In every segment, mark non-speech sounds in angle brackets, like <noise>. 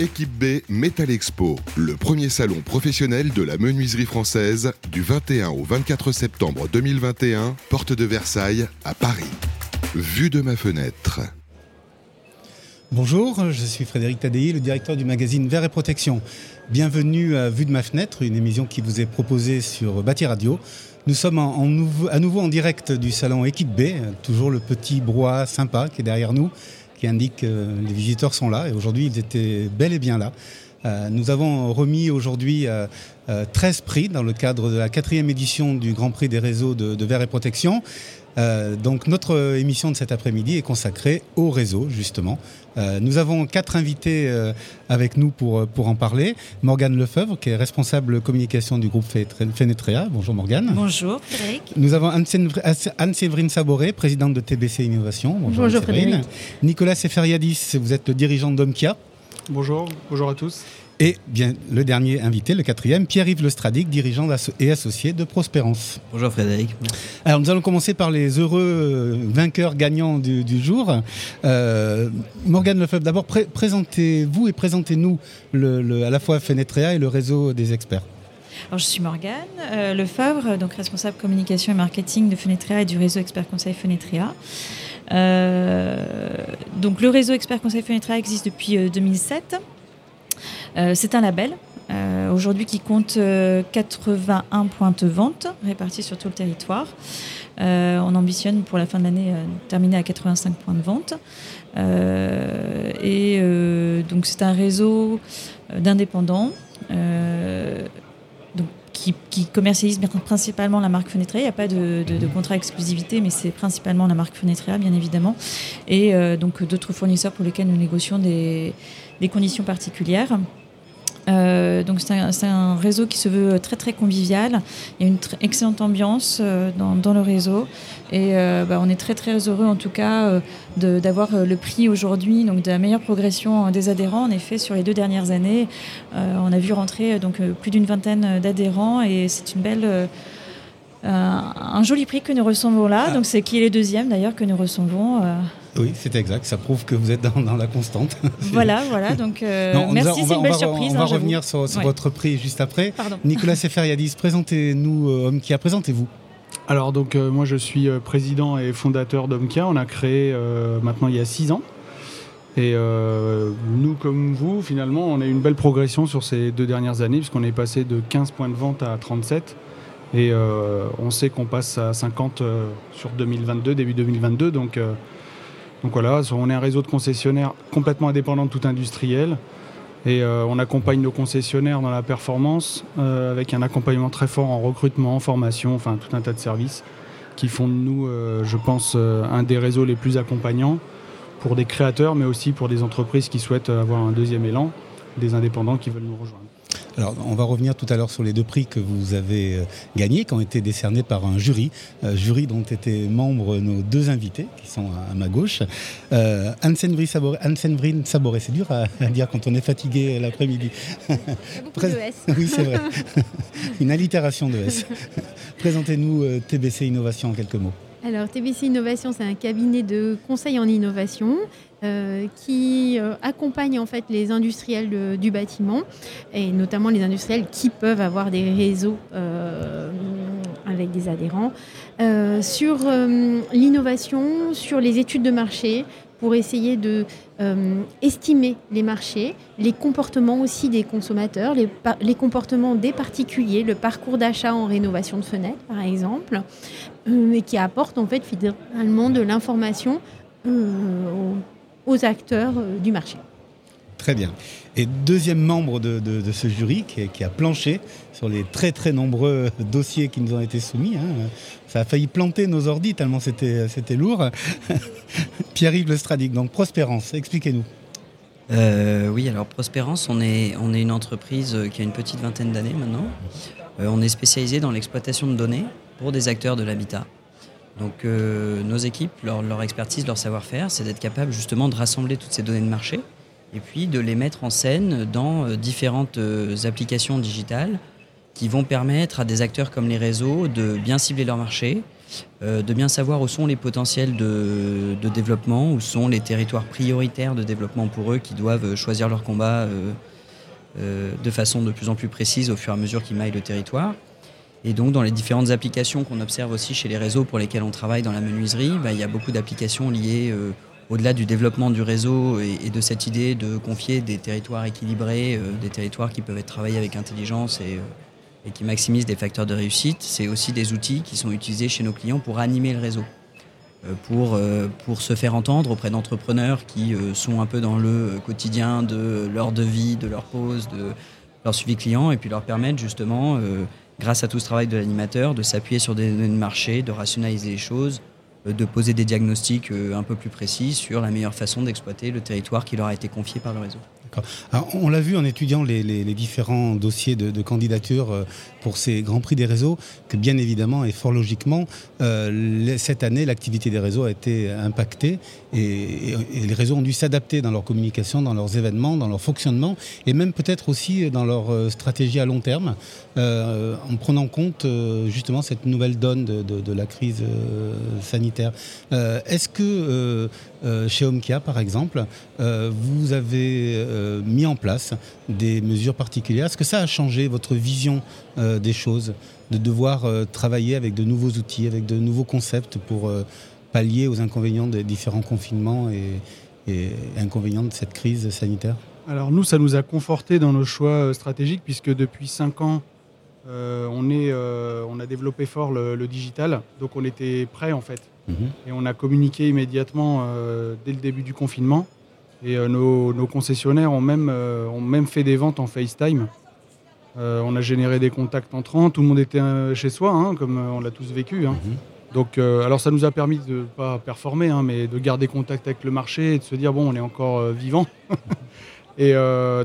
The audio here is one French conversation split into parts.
Équipe B Metal Expo, le premier salon professionnel de la menuiserie française du 21 au 24 septembre 2021, porte de Versailles à Paris. Vue de ma fenêtre. Bonjour, je suis Frédéric Tadei, le directeur du magazine Verre et Protection. Bienvenue à Vue de ma fenêtre, une émission qui vous est proposée sur Bâti Radio. Nous sommes à nouveau en direct du salon Équipe B, toujours le petit brouhaha sympa qui est derrière nous qui indique que les visiteurs sont là. Et aujourd'hui, ils étaient bel et bien là. Euh, nous avons remis aujourd'hui 13 euh, euh, prix dans le cadre de la quatrième édition du Grand Prix des réseaux de, de verre et protection. Euh, donc notre émission de cet après-midi est consacrée au réseau justement. Euh, nous avons quatre invités euh, avec nous pour, pour en parler. Morgane Lefebvre qui est responsable communication du groupe Fenetrea. Bonjour Morgane. Bonjour Frédéric. Nous avons Anne-Séverine Saboré, présidente de TBC Innovation. Bonjour, Bonjour Frédéric. Nicolas Seferiadis, vous êtes le dirigeant d'Omkia. Bonjour, bonjour à tous. Et bien le dernier invité, le quatrième, Pierre-Yves Lestradic, dirigeant et associé de Prospérance. Bonjour Frédéric. Alors nous allons commencer par les heureux euh, vainqueurs gagnants du, jour. Euh, Morgane Lefebvre, d'abord présentez-vous et présentez-nous le, à la fois Fenetrea et le réseau des experts. Alors, je suis Morgane euh, Lefebvre, donc responsable communication et marketing de Fenetrea et du réseau Expert Conseil Fenetrea. donc le réseau Expert Conseil Fenetrea existe depuis 2007. Euh, c'est un label euh, aujourd'hui qui compte 81 euh, points de vente répartis sur tout le territoire. on ambitionne pour la fin de l'année terminer à 85 points de vente. et donc c'est un réseau d'indépendants qui, qui, commercialise principalement la marque Fenetrea. Il n'y a pas de, contrat exclusivité, mais c'est principalement la marque Fenetrea, bien évidemment. Et donc d'autres fournisseurs pour lesquels nous négocions des conditions particulières. Euh, donc c'est un, réseau qui se veut très très convivial. Il y a une excellente ambiance euh, dans, le réseau et euh, bah, on est très très heureux en tout cas d'avoir le prix aujourd'hui donc de la meilleure progression des adhérents. En effet, sur les deux dernières années, on a vu rentrer donc plus d'une vingtaine d'adhérents et c'est une belle un joli prix que nous recevons là. Ah. Donc c'est qui est le deuxième d'ailleurs que nous recevons. Oui, c'est exact. Ça prouve que vous êtes dans, la constante. <laughs> Voilà, voilà. Donc, euh, merci, c'est une belle surprise. On va hein, revenir sur, votre prix juste après. <laughs> Nicolas Seferiadis, présentez-nous euh, Omkia, présentez-vous. Alors, donc, euh, moi, je suis président et fondateur d'Omkia. On a créé maintenant il y a six ans. Et nous, comme vous, finalement, on a eu une belle progression sur ces deux dernières années, puisqu'on est passé de 15 points de vente à 37. Et on sait qu'on passe à 50 sur 2022, début 2022. Donc, donc voilà, on est un réseau de concessionnaires complètement indépendant de tout industriel. Et euh, on accompagne nos concessionnaires dans la performance euh, avec un accompagnement très fort en recrutement, en formation, enfin tout un tas de services qui font de nous, euh, je pense, un des réseaux les plus accompagnants pour des créateurs, mais aussi pour des entreprises qui souhaitent avoir un deuxième élan, des indépendants qui veulent nous rejoindre. Alors, on va revenir tout à l'heure sur les deux prix que vous avez euh, gagnés, qui ont été décernés par un jury, euh, jury dont étaient membres nos deux invités, qui sont à, ma gauche. Euh, Anne-Séverine Saboré, c'est dur à, dire quand on est fatigué l'après-midi. oui, c'est vrai. <laughs> Une allitération de S. Présentez-nous TBC Innovation en quelques mots. Alors, TBC Innovation, c'est un cabinet de conseil en innovation euh, qui euh, accompagne en fait les industriels du bâtiment et notamment les industriels qui peuvent avoir des réseaux euh, avec des adhérents sur l'innovation, sur les études de marché pour essayer de estimer les marchés, les comportements aussi des consommateurs, les, comportements des particuliers, le parcours d'achat en rénovation de fenêtres par exemple, mais qui apporte en fait finalement de l'information euh, aux, acteurs euh, du marché. Très bien. Et deuxième membre de, ce jury qui, a planché sur les très très nombreux dossiers qui nous ont été soumis. Hein. Ça a failli planter nos ordis tellement c'était, lourd. <laughs> Pierre-Yves Lestradic, donc Prospérance, expliquez-nous. Euh, oui, alors Prospérance, on est, on est une entreprise qui a une petite vingtaine d'années maintenant. on est spécialisé dans l'exploitation de données pour des acteurs de l'habitat. Donc euh, nos équipes, leur, expertise, leur savoir-faire, c'est d'être capable justement de rassembler toutes ces données de marché et puis de les mettre en scène dans euh, différentes euh, applications digitales qui vont permettre à des acteurs comme les réseaux de bien cibler leur marché de bien savoir où sont les potentiels de, développement, où sont les territoires prioritaires de développement pour eux qui doivent choisir leur combat de façon de plus en plus précise au fur et à mesure qu'ils maillent le territoire. Et donc, dans les différentes applications qu'on observe aussi chez les réseaux pour lesquels on travaille dans la menuiserie, bah, il y a beaucoup d'applications liées euh, au-delà du développement du réseau et, de cette idée de confier des territoires équilibrés, euh, des territoires qui peuvent être travaillés avec intelligence et, euh, et qui maximisent des facteurs de réussite. C'est aussi des outils qui sont utilisés chez nos clients pour animer le réseau. Pour, pour se faire entendre auprès d'entrepreneurs qui sont un peu dans le quotidien de leur devis, de leur pause, de leur suivi client, et puis leur permettre justement grâce à tout ce travail de l'animateur, de s'appuyer sur des données de marché, de rationaliser les choses, euh, de poser des diagnostics euh, un peu plus précis sur la meilleure façon d'exploiter le territoire qui leur a été confié par le réseau on l'a vu en étudiant les, différents dossiers de, candidature euh, pour ces Grands Prix des réseaux, que bien évidemment et fort logiquement, euh, cette année, l'activité des réseaux a été impactée et, les réseaux ont dû s'adapter dans leur communication, dans leurs événements, dans leur fonctionnement et même peut-être aussi dans leur euh, stratégie à long terme, en prenant compte justement cette nouvelle donne de, la crise sanitaire. Est-ce que chez Omkia, par exemple, vous avez euh, mis en place des mesures particulières. Est-ce que ça a changé votre vision euh, des choses, de devoir euh, travailler avec de nouveaux outils, avec de nouveaux concepts pour pallier aux inconvénients des différents confinements et, inconvénients de cette crise sanitaire? Alors nous, ça nous a conforté dans nos choix stratégiques puisque depuis cinq ans, on, a développé fort le, digital, donc on était prêt en fait. Mhm. Et on a communiqué immédiatement dès le début du confinement. Et euh, nos, concessionnaires ont même, euh, ont même fait des ventes en FaceTime. Euh, on a généré des contacts entrants, tout le monde était chez soi, hein, comme on l'a tous vécu. Hein. Mhm. Donc, alors ça nous a permis de pas performer, hein, mais de garder contact avec le marché et de se dire bon, on est encore vivant. <laughs> et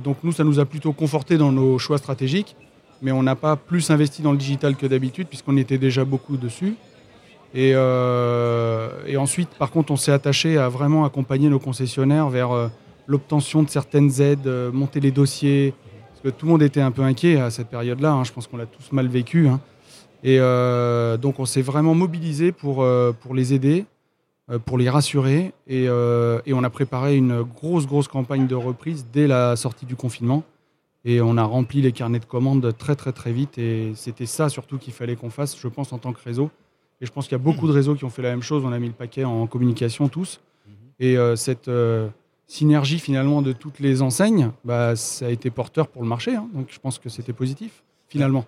donc nous, ça nous a plutôt conforté dans nos choix stratégiques, mais on n'a pas plus investi dans le digital que d'habitude puisqu'on était déjà beaucoup dessus. Euh, et, ensuite, par contre, on s'est attaché à vraiment accompagner nos concessionnaires vers euh, l'obtention de certaines aides, euh, monter les dossiers, parce que tout le monde était un peu inquiet à cette période-là. Hein. je pense qu'on l'a tous mal vécu. Hein. Et donc, on s'est vraiment mobilisé pour, pour les aider, pour les rassurer. Et, et, on a préparé une grosse, grosse campagne de reprise dès la sortie du confinement. Et on a rempli les carnets de commandes très, très, très vite. Et c'était ça surtout qu'il fallait qu'on fasse, je pense, en tant que réseau et je pense qu'il y a beaucoup de réseaux qui ont fait la même chose. On a mis le paquet en communication tous. Et euh, cette euh, synergie finalement de toutes les enseignes, bah, ça a été porteur pour le marché. Hein. Donc je pense que c'était positif finalement.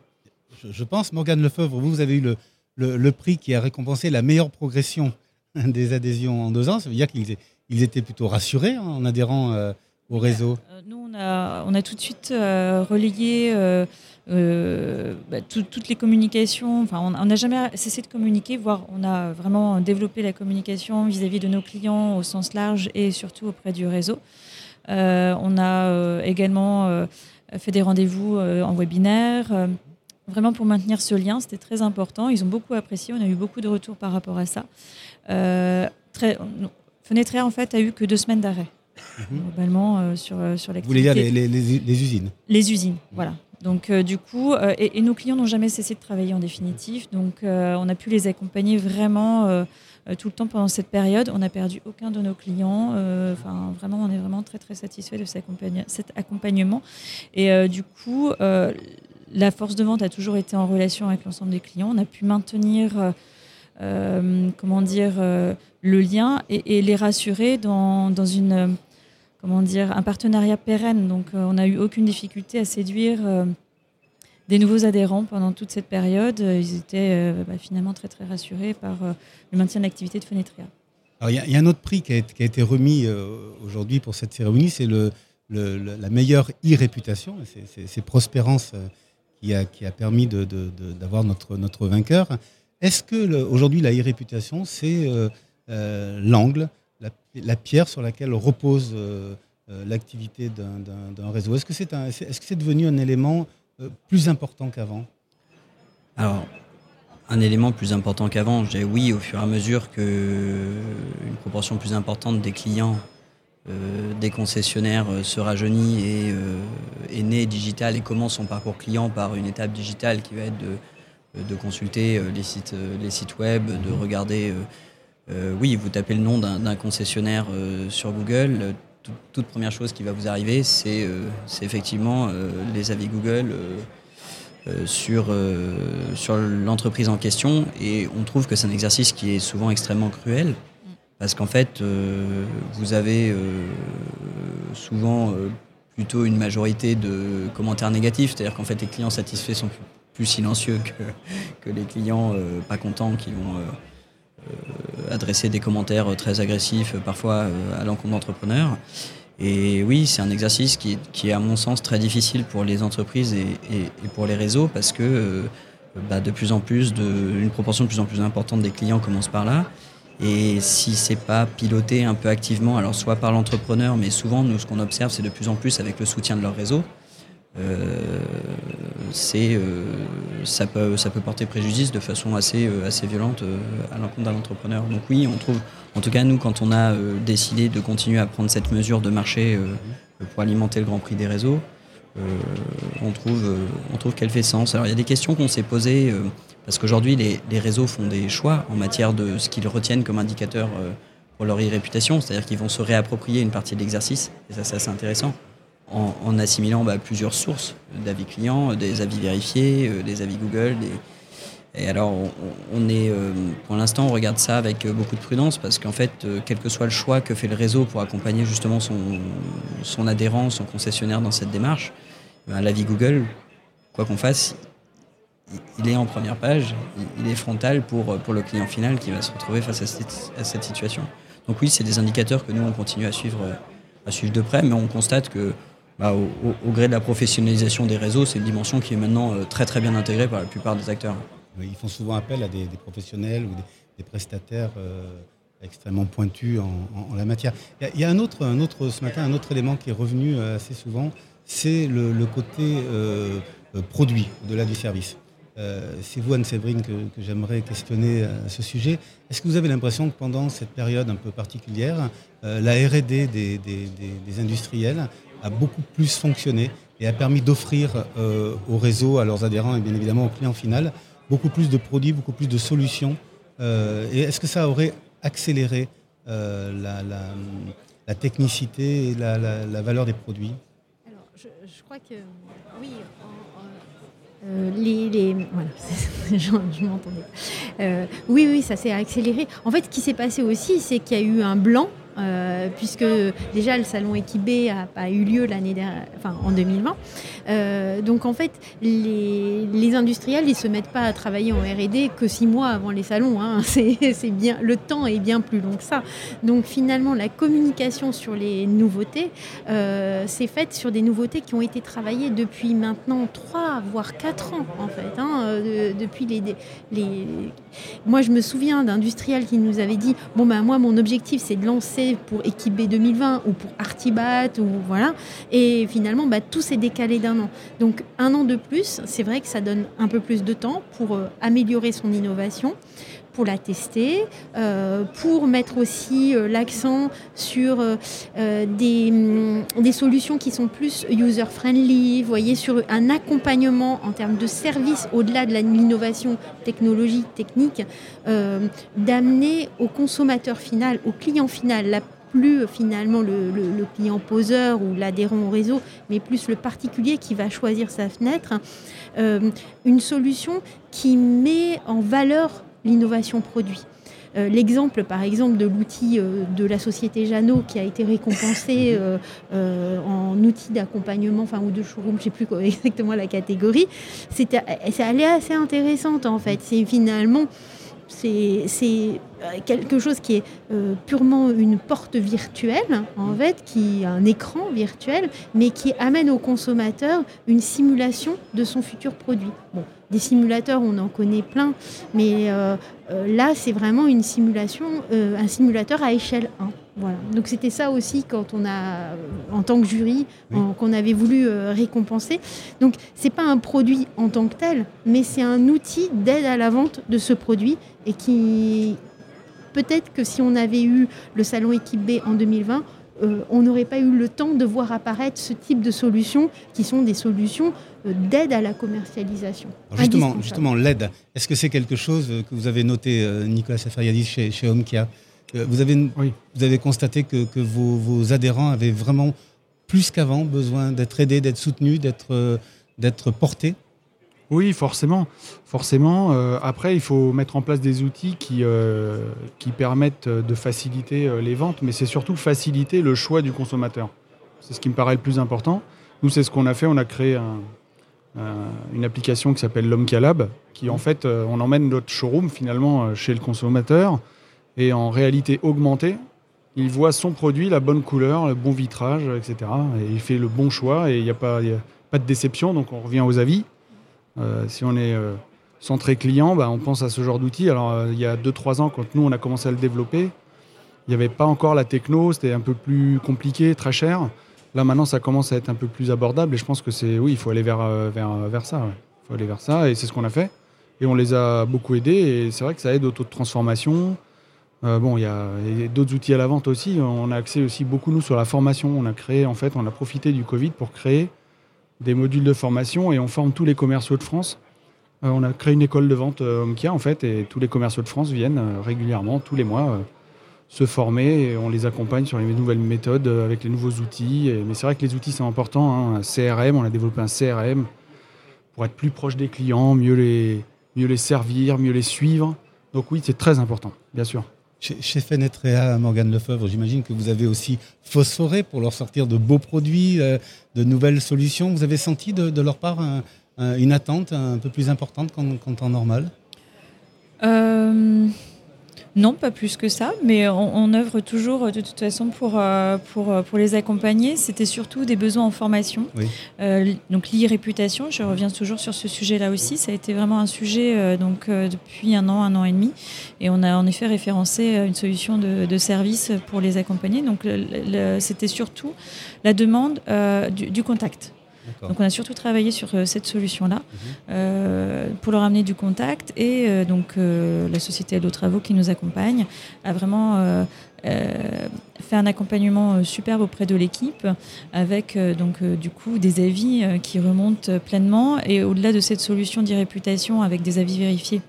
Je, pense, Morgane Lefebvre, vous, vous avez eu le, le, prix qui a récompensé la meilleure progression <laughs> des adhésions en deux ans. Ça veut dire qu'ils ils étaient plutôt rassurés hein, en adhérant euh, au réseau. nous, on a, on a, tout de suite relayé euh, bah, toutes les communications. Enfin, on n'a jamais cessé de communiquer, voire on a vraiment développé la communication vis-à-vis de nos clients au sens large et surtout auprès du réseau. Euh, on a euh, également fait des rendez-vous en webinaire. Vraiment pour maintenir ce lien, c'était très important. Ils ont beaucoup apprécié. On a eu beaucoup de retours par rapport à ça. très, en fait a eu que deux semaines d'arrêt. Mhm. globalement sur, sur l'activité. Vous voulez dire les, les, les, usines? Les usines, voilà. Donc euh, du coup, euh, et, nos clients n'ont jamais cessé de travailler en définitive. Donc euh, on a pu les accompagner vraiment tout le temps pendant cette période. On n'a perdu aucun de nos clients. Enfin vraiment, on est vraiment très très satisfait de cet accompagnement. Et du coup, la force de vente a toujours été en relation avec l'ensemble des clients. On a pu maintenir comment dire, le lien et, les rassurer dans, dans une, comment dire, un partenariat pérenne. Donc, euh, on n'a eu aucune difficulté à séduire euh, des nouveaux adhérents pendant toute cette période. Ils étaient euh, bah, finalement très très rassurés par le maintien de l'activité de Fenetria. il y, a un autre prix qui a, été remis aujourd'hui pour cette cérémonie, c'est le, la meilleure e-réputation. C'est Prospérance qui a, qui a permis d'avoir notre, notre vainqueur. Est-ce que aujourd'hui la e-réputation, c'est l'angle la pierre sur laquelle repose euh, euh, l'activité d'un réseau Est-ce que c'est est devenu un élément euh, plus important qu'avant? Alors, un élément plus important qu'avant, j'ai oui, au fur et à mesure que une proportion plus importante des clients, des concessionnaires se rajeunit et est né digital et commence son parcours client par une étape digitale qui va être de de consulter les sites, les sites web, de regarder. Oui, vous tapez le nom d'un concessionnaire sur Google. toute première chose qui va vous arriver, c'est effectivement les avis Google sur, l'entreprise en question. Et on trouve que c'est un exercice qui est souvent extrêmement cruel. Parce qu'en fait, vous avez souvent plutôt une majorité de commentaires négatifs. C'est-à-dire qu'en fait, les clients satisfaits sont plus, silencieux que, les clients euh, pas contents qui vont euh, euh, adresser des commentaires très agressifs, parfois à l'encontre d'entrepreneurs. Et oui, c'est un exercice qui, est, à mon sens, très difficile pour les entreprises et, pour les réseaux parce que bah, de plus en plus, une proportion de plus en plus importante des clients commence par là. Et si c'est pas piloté un peu activement, alors soit par l'entrepreneur, mais souvent nous ce qu'on observe c'est de plus en plus avec le soutien de leur réseau, euh, c'est euh, ça peut ça peut porter préjudice de façon assez euh, assez violente à l'encontre d'un entrepreneur. Donc oui, on trouve, en tout cas nous quand on a décidé de continuer à prendre cette mesure de marché pour alimenter le Grand Prix des réseaux, on trouve on trouve qu'elle fait sens. Alors il y a des questions qu'on s'est posées parce qu'aujourd'hui, les, réseaux font des choix en matière de ce qu'ils retiennent comme indicateur euh, pour leur e-réputation, c'est-à-dire qu'ils vont se réapproprier une partie de l'exercice, et ça c'est assez intéressant, en, assimilant bah, plusieurs sources d'avis clients, des avis vérifiés, euh, des avis Google. Et alors, on, est, euh, pour l'instant, on regarde ça avec beaucoup de prudence parce qu'en fait, quel que soit le choix que fait le réseau pour accompagner justement son, adhérent, son concessionnaire dans cette démarche, ben, l'avis Google, quoi qu'on fasse, il est en première page, il est frontal pour, pour le client final qui va se retrouver face à cette, situation. Donc oui, c'est des indicateurs que nous, on continue à suivre, à suivre de près, mais on constate que bah, au, gré de la professionnalisation des réseaux, c'est une dimension qui est maintenant euh, très très bien intégrée par la plupart des acteurs. ils font souvent appel à des, professionnels ou des, prestataires euh, extrêmement pointus en, la matière. Il y, a, un, autre, un autre, ce matin, un autre élément qui est revenu euh, assez souvent, c'est le, côté produit au-delà du service. Euh, c'est vous, Anne-Séverine, que, j'aimerais questionner à ce sujet. Est-ce que vous avez l'impression que pendant cette période un peu particulière, euh, la RD des, industriels a beaucoup plus fonctionné et a permis d'offrir euh, au réseau, à leurs adhérents et bien évidemment au client final, beaucoup plus de produits, beaucoup plus de solutions Et est-ce que ça aurait accéléré la, technicité et la, valeur des produits? Alors, je crois que oui, euh, les, voilà, <laughs> je, m'entendais. Euh, oui, oui, ça s'est accéléré. En fait, ce qui s'est passé aussi, c'est qu'il y a eu un blanc euh, puisque déjà le salon Equibé a pas eu lieu l'année enfin en 2020. Euh, donc en fait, les, industriels ils se mettent pas à travailler en R&D que six mois avant les salons. Hein. <laughs> C'est bien, le temps est bien plus long que ça. Donc finalement, la communication sur les nouveautés euh, s'est faite sur des nouveautés qui ont été travaillées depuis maintenant trois voire quatre ans en fait. Hein, depuis les, les, moi je me souviens d'industriels qui nous avaient dit bon ben moi mon objectif c'est de lancer pour Équipe B 2020 ou pour Artibat ou voilà. Et finalement, bah, tout s'est décalé d'un an. Donc un an de plus, c'est vrai que ça donne un peu plus de temps pour euh, améliorer son innovation pour la tester, euh, pour mettre aussi euh, l'accent sur des, mm, des, solutions qui sont plus user-friendly, voyez, sur un accompagnement en termes de services au-delà de l'innovation technologique, technique, d'amener au consommateur final, au client final, la plus finalement le, client poseur ou l'adhérent au réseau, mais plus le particulier qui va choisir sa fenêtre, euh, une solution qui met en valeur l'innovation produit. Euh, l'exemple, par exemple, de l'outil euh, de la société Jeannot qui a été récompensé <laughs> en outil d'accompagnement, enfin ou de showroom, je ne sais plus <laughs> exactement la catégorie, c'est allé assez intéressante en fait. C'est finalement c'est euh, quelque chose qui est euh, purement une porte virtuelle, en mm. fait, qui un écran virtuel, mais qui amène au consommateur une simulation de son futur produit. Bon, des simulateurs, on en connaît plein, mais euh, là, c'est vraiment une simulation, un simulateur à échelle 1. Voilà. Donc c'était ça aussi quand on a, en tant que jury, qu'on avait voulu récompenser. Donc c'est pas un produit en tant que tel, mais c'est un outil d'aide à la vente de ce produit et qui peut-être que si on avait eu le salon équipe B en 2020, euh, on n'aurait pas eu le temps de voir apparaître ce type de solutions qui sont des solutions euh, d'aide à la commercialisation. justement, justement l'aide, est-ce que c'est quelque chose que vous avez noté, Nicolas Safariadis, chez, chez Homkia vous avez, vous avez constaté que, vos, adhérents avaient vraiment plus qu'avant besoin d'être aidés, d'être soutenus, d'être, d'être portés? Oui, forcément. Forcément. Euh, après, il faut mettre en place des outils qui, euh, qui permettent de faciliter euh, les ventes, mais c'est surtout faciliter le choix du consommateur. C'est ce qui me paraît le plus important. Nous, c'est ce qu'on a fait. On a créé une application qui s'appelle l'Homme Calab, qui en fait, on emmène notre showroom finalement chez le consommateur et en réalité augmentée, il voit son produit, la bonne couleur, le bon vitrage, etc. Et il fait le bon choix et il n'y a, pas, a pas de déception, donc on revient aux avis. Euh, si on est euh, centré client, bah, on pense à ce genre d'outil. Alors, euh, il y a 2-3 ans, quand nous, on a commencé à le développer, il n'y avait pas encore la techno, c'était un peu plus compliqué, très cher. Là, maintenant, ça commence à être un peu plus abordable et je pense que c'est, oui, il faut aller vers, vers, vers ça. Il faut aller vers ça et c'est ce qu'on a fait. Et on les a beaucoup aidés et c'est vrai que ça aide au taux de transformation. bon, il y a, a d'autres outils à la vente aussi. On a accès aussi beaucoup, nous, sur la formation. On a créé, en fait, on a profité du Covid pour créer des modules de formation et on forme tous les commerciaux de France. Euh, on a créé une école de vente euh, Omkia en fait et tous les commerciaux de France viennent euh, régulièrement, tous les mois, se former on les accompagne sur les nouvelles méthodes avec les nouveaux outils. mais c'est vrai que les outils sont importants. Hein. Un CRM, on a développé un CRM pour être plus proche des clients, mieux les servir, mieux les suivre. Donc oui, c'est très important, bien sûr. Chez, chez Morgane Lefebvre, j'imagine que vous avez aussi phosphoré pour leur sortir de beaux produits, euh, de nouvelles solutions. Vous avez senti de, leur part une attente un peu plus importante qu'en temps normal? Euh, non, pas plus que ça, mais on, œuvre toujours de toute façon pour, euh, pour, euh, pour les accompagner. C'était surtout des besoins en formation. Euh, donc l'e-réputation, je reviens toujours sur ce sujet-là aussi. Ça a été vraiment un sujet donc, depuis un an, un an et demi. Et on a en effet référencé une solution de, service pour les accompagner. Donc c'était surtout la demande du, contact. Donc on a surtout travaillé sur euh, cette solution-là euh, pour leur amener du contact et euh, donc la société Allo Travaux qui nous accompagne a vraiment fait un accompagnement superbe auprès de l'équipe avec donc du coup des avis qui remontent pleinement et au-delà de cette solution d'e-réputation avec des avis vérifiés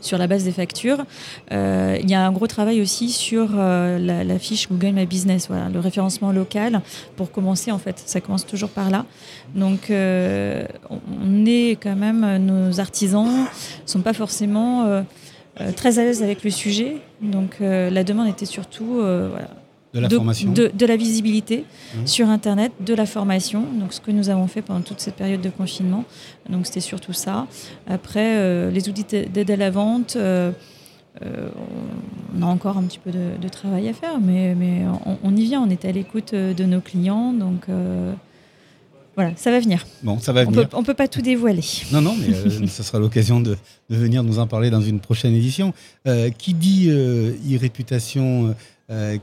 sur la base des factures. Euh, il y a un gros travail aussi sur euh, la, fiche Google My Business, le référencement local. Pour commencer, en fait, ça commence toujours par là. Donc, euh, on est quand même, nos artisans sont pas forcément très à l'aise avec le sujet. Donc, la demande était surtout voilà, de la formation de, la visibilité mmh. sur Internet, de la formation. Donc, ce que nous avons fait pendant toute cette période de confinement. Donc, c'était surtout ça. Après, euh, les outils d'aide à la vente, euh, euh, on a encore un petit peu de, travail à faire, mais, mais on, y vient. On est à l'écoute de nos clients. Donc, voilà, ça va venir. Bon, ça va venir. On peut pas tout dévoiler. Non, non, mais <laughs> ce sera l'occasion de, de, venir nous en parler dans une prochaine édition. qui dit e-réputation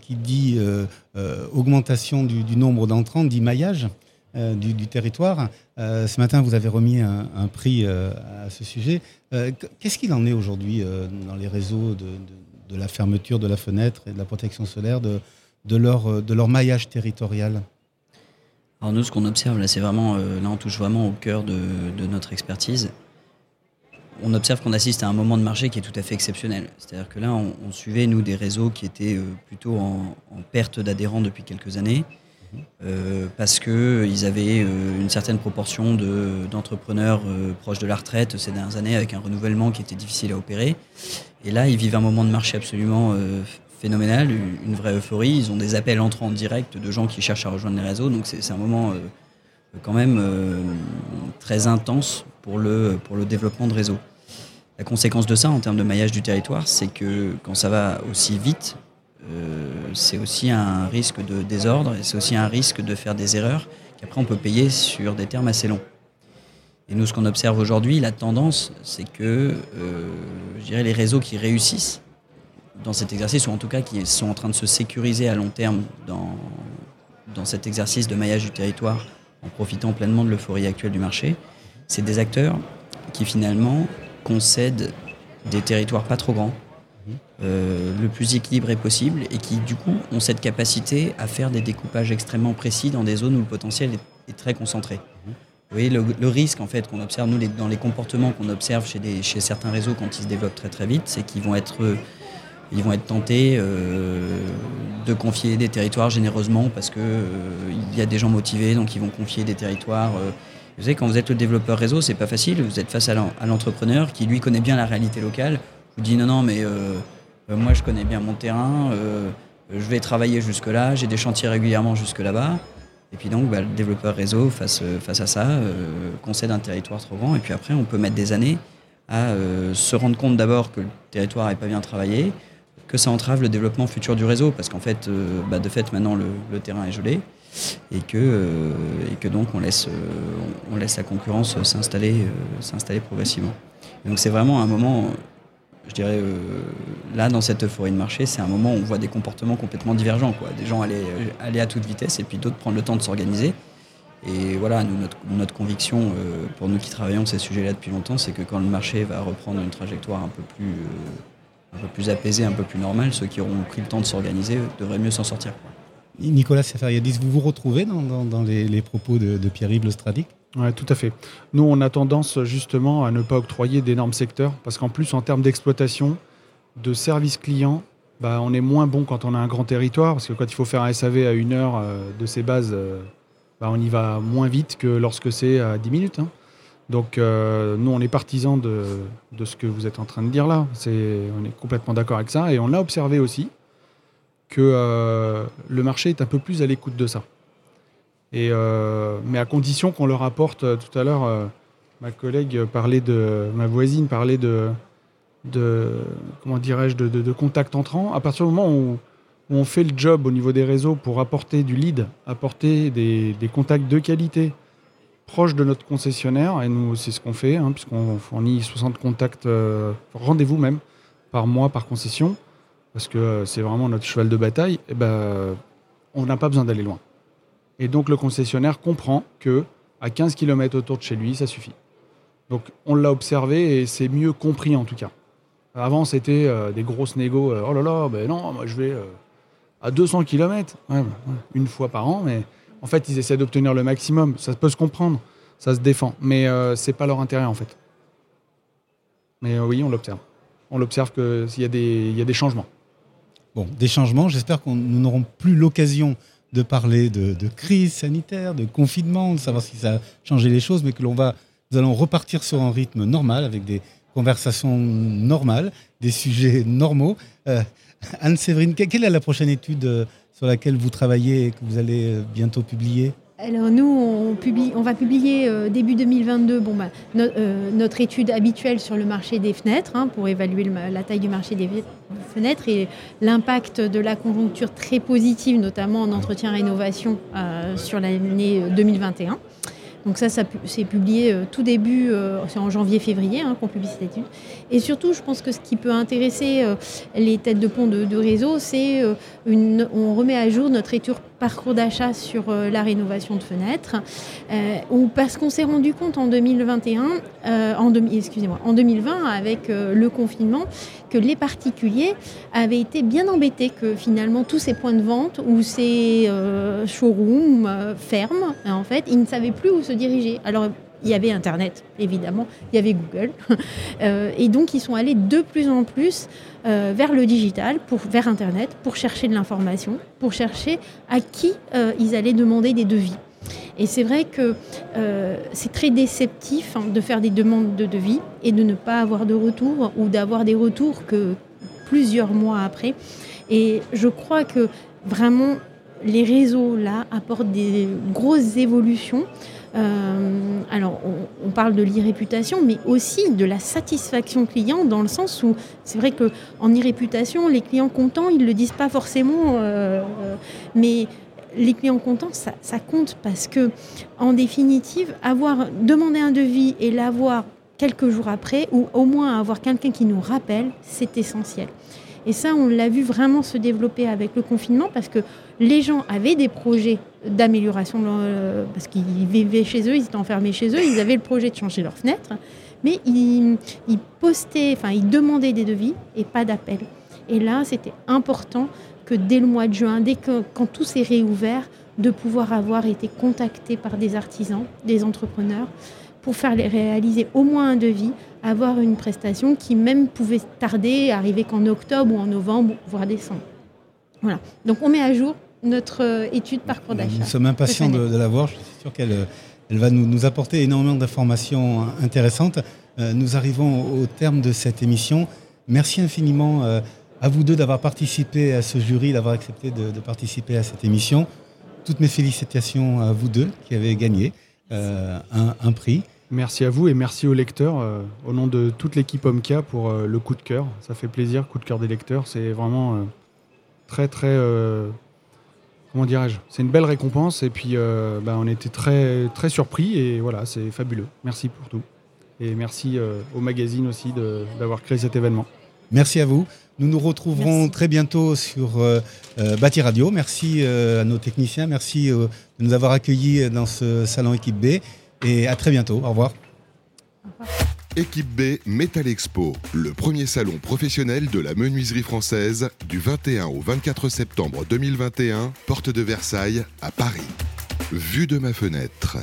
qui dit euh, euh, augmentation du, nombre d'entrants, dit maillage du, territoire. ce matin, vous avez remis un, prix à ce sujet. Qu'est-ce qu'il en est aujourd'hui dans les réseaux de, la fermeture de la fenêtre et de la protection solaire, de, leur, de leur maillage territorial? Alors nous, ce qu'on observe là, c'est vraiment, là, on touche vraiment au cœur de notre expertise on observe qu'on assiste à un moment de marché qui est tout à fait exceptionnel. C'est-à-dire que là, on, suivait, nous, des réseaux qui étaient euh, plutôt en, perte d'adhérents depuis quelques années, euh, parce qu'ils avaient euh, une certaine proportion d'entrepreneurs proches de la retraite ces dernières années, avec un renouvellement qui était difficile à opérer. Et là, ils vivent un moment de marché absolument phénoménal, une vraie euphorie. Ils ont des appels entrants en direct de gens qui cherchent à rejoindre les réseaux, donc c'est un moment quand même très intense pour le développement de réseaux. La conséquence de ça en termes de maillage du territoire, c'est que quand ça va aussi vite, euh, c'est aussi un risque de désordre et c'est aussi un risque de faire des erreurs qu'après on peut payer sur des termes assez longs. Et nous, ce qu'on observe aujourd'hui, la tendance, c'est que euh, je dirais les réseaux qui réussissent dans cet exercice, ou en tout cas qui sont en train de se sécuriser à long terme dans, dans cet exercice de maillage du territoire, en profitant pleinement de l'euphorie actuelle du marché, c'est des acteurs qui finalement concèdent des territoires pas trop grands, le plus équilibré possible et qui du coup ont cette capacité à faire des découpages extrêmement précis dans des zones où le potentiel est, très concentré. Vous voyez, le, risque en fait qu'on observe, nous, dans les comportements qu'on observe chez, des, chez certains réseaux quand ils se développent très très vite, c'est qu'ils vont être ils vont être tentés euh, de confier des territoires généreusement parce qu'il euh, y a des gens motivés, donc ils vont confier des territoires. Euh. Vous savez, quand vous êtes le développeur réseau, c'est pas facile. Vous êtes face à l'entrepreneur qui, lui, connaît bien la réalité locale. Vous dit non, non, mais moi, je connais bien mon terrain. je vais travailler jusque-là. J'ai des chantiers régulièrement jusque là-bas. Et puis donc, bah, le développeur réseau, face, face à ça, concède un territoire trop grand. Et puis après, on peut mettre des années à se rendre compte d'abord que le territoire n'est pas bien travaillé, que ça entrave le développement futur du réseau, parce qu'en fait, euh, bah, de fait, maintenant, le, terrain est gelé, et que, euh, et que donc on laisse, euh, on, laisse la concurrence s'installer, s'installer progressivement. donc c'est vraiment un moment, je dirais, là, dans cette euphorie de marché, c'est un moment où on voit des comportements complètement divergents, quoi. Des gens aller, aller à toute vitesse, et puis d'autres prendre le temps de s'organiser. Et voilà, nous, notre, notre conviction, pour nous qui travaillons ces sujets-là depuis longtemps, c'est que quand le marché va reprendre une trajectoire un peu plus un peu plus apaisé, un peu plus normal, ceux qui auront pris le temps de s'organiser devraient mieux s'en sortir. Nicolas Seferiadis, vous vous retrouvez dans, les, propos de, Pierre-Yves Lestradic oui, tout à fait. Nous, on a tendance justement à ne pas octroyer d'énormes secteurs, parce qu'en plus, en termes d'exploitation, de service client, bah, on est moins bon quand on a un grand territoire, parce que quand il faut faire un SAV à une heure euh, de ses bases, euh, bah, on y va moins vite que lorsque c'est à 10 minutes. Hein. Donc euh, nous, on est partisans de, ce que vous êtes en train de dire là. on est complètement d'accord avec ça. Et on a observé aussi que euh, le marché est un peu plus à l'écoute de ça. Euh, mais à condition qu'on leur apporte, tout à l'heure, ma collègue parlait de, ma voisine parlait de, comment dirais-je, de, contact entrant. À partir du moment où, on fait le job au niveau des réseaux pour apporter du lead, apporter des contacts de qualité, proche de notre concessionnaire, et nous, c'est ce qu'on fait, hein, puisqu'on fournit 60 contacts, euh, rendez-vous même, par mois, par concession, parce que euh, c'est vraiment notre cheval de bataille, eh ben, on n'a pas besoin d'aller loin. Et donc le concessionnaire comprend que à 15 km autour de chez lui, ça suffit. Donc on l'a observé et c'est mieux compris en tout cas. Avant, c'était euh, des grosses négos. oh là là, ben non, moi je vais à 200 km, une fois par an, mais en fait, ils essaient d'obtenir le maximum. Ça peut se comprendre, ça se défend, mais euh, c'est pas leur intérêt en fait. Mais euh, oui, on l'observe. On l'observe qu'il y, a des, y a des changements. Bon, des changements. J'espère que nous n'aurons plus l'occasion de parler de, crise sanitaire, de confinement, de savoir si ça a changé les choses, mais que l'on va, nous allons repartir sur un rythme normal avec des conversations normales, des sujets normaux. Euh, Anne-Séverine, quelle est la prochaine étude sur laquelle vous travaillez et que vous allez euh, bientôt publier? Alors nous, on, va publier euh, début 2022 bon, bah, euh, notre étude habituelle sur le marché des fenêtres hein, pour évaluer la taille du marché des fenêtres et l'impact de la conjoncture très positive, notamment en entretien-rénovation sur l'année 2021. Donc ça, ça c'est publié euh, tout début, euh, c'est en janvier-février hein, qu'on publie cette étude. Et surtout, je pense que ce qui peut intéresser euh, les têtes de pont de, de réseau, c'est on remet à jour notre étude parcours d'achat sur euh, la rénovation de fenêtres, euh, ou parce qu'on s'est rendu compte en 2021, euh, en, excusez-moi, en 2020 avec le confinement, que les particuliers avaient été bien embêtés que finalement tous ces points de vente ou ces showrooms ferment, en fait, ils ne savaient plus où se diriger. Alors il y avait Internet, évidemment, il y avait Google. <laughs> et donc, ils sont allés de plus en plus euh, vers le digital, vers Internet, pour chercher de l'information, pour chercher à qui euh, ils allaient demander des devis. Et c'est vrai que euh, c'est très déceptif hein, de faire des demandes de devis et de ne pas avoir de retour ou d'avoir des retours que plusieurs mois après. Et je crois que vraiment les réseaux là apportent des grosses évolutions. Euh, alors, on, parle de l'irréputation, mais aussi de la satisfaction client, dans le sens où c'est vrai qu'en irréputation, les clients contents, ils ne le disent pas forcément, euh, euh, mais les clients contents, ça, ça, compte parce que, en définitive, avoir demandé un devis et l'avoir quelques jours après, ou au moins avoir quelqu'un qui nous rappelle, c'est essentiel. Et ça, on l'a vu vraiment se développer avec le confinement parce que les gens avaient des projets d'amélioration euh, parce qu'ils vivaient chez eux, ils étaient enfermés chez eux, ils avaient le projet de changer leurs fenêtres, mais ils, postaient, enfin ils demandaient des devis et pas d'appel. Et là, c'était important que dès le mois de juin, dès que quand tout s'est réouvert, de pouvoir avoir été contacté par des artisans, des entrepreneurs, pour faire réaliser au moins un devis, avoir une prestation qui même pouvait tarder, arriver qu'en octobre ou en novembre, voire décembre. Voilà. Donc on met à jour notre euh, étude parcours d'achat. Nous sommes impatients de, la voir. Je suis sûr qu'elle euh, elle va nous, nous, apporter énormément d'informations intéressantes. Euh, nous arrivons au terme de cette émission. Merci infiniment à vous deux d'avoir participé à ce jury, d'avoir accepté de, de, participer à cette émission. Toutes mes félicitations à vous deux qui avez gagné un, un, prix. Merci à vous et merci aux lecteurs, au nom de toute l'équipe OMCA pour le coup de cœur. Ça fait plaisir, coup de cœur des lecteurs. C'est vraiment très très comment dirais-je C'est une belle récompense et puis euh, bah, on était très très surpris et voilà, c'est fabuleux. Merci pour tout et merci euh, au magazine aussi d'avoir créé cet événement. Merci à vous. Nous nous retrouverons très bientôt sur euh, Bâti Radio. Merci à nos techniciens. Merci de nous avoir accueillis dans ce salon équipe B. Et à très bientôt. Au revoir. Équipe B Metal Expo, le premier salon professionnel de la menuiserie française du 21 au 24 septembre 2021, porte de Versailles à Paris. Vue de ma fenêtre.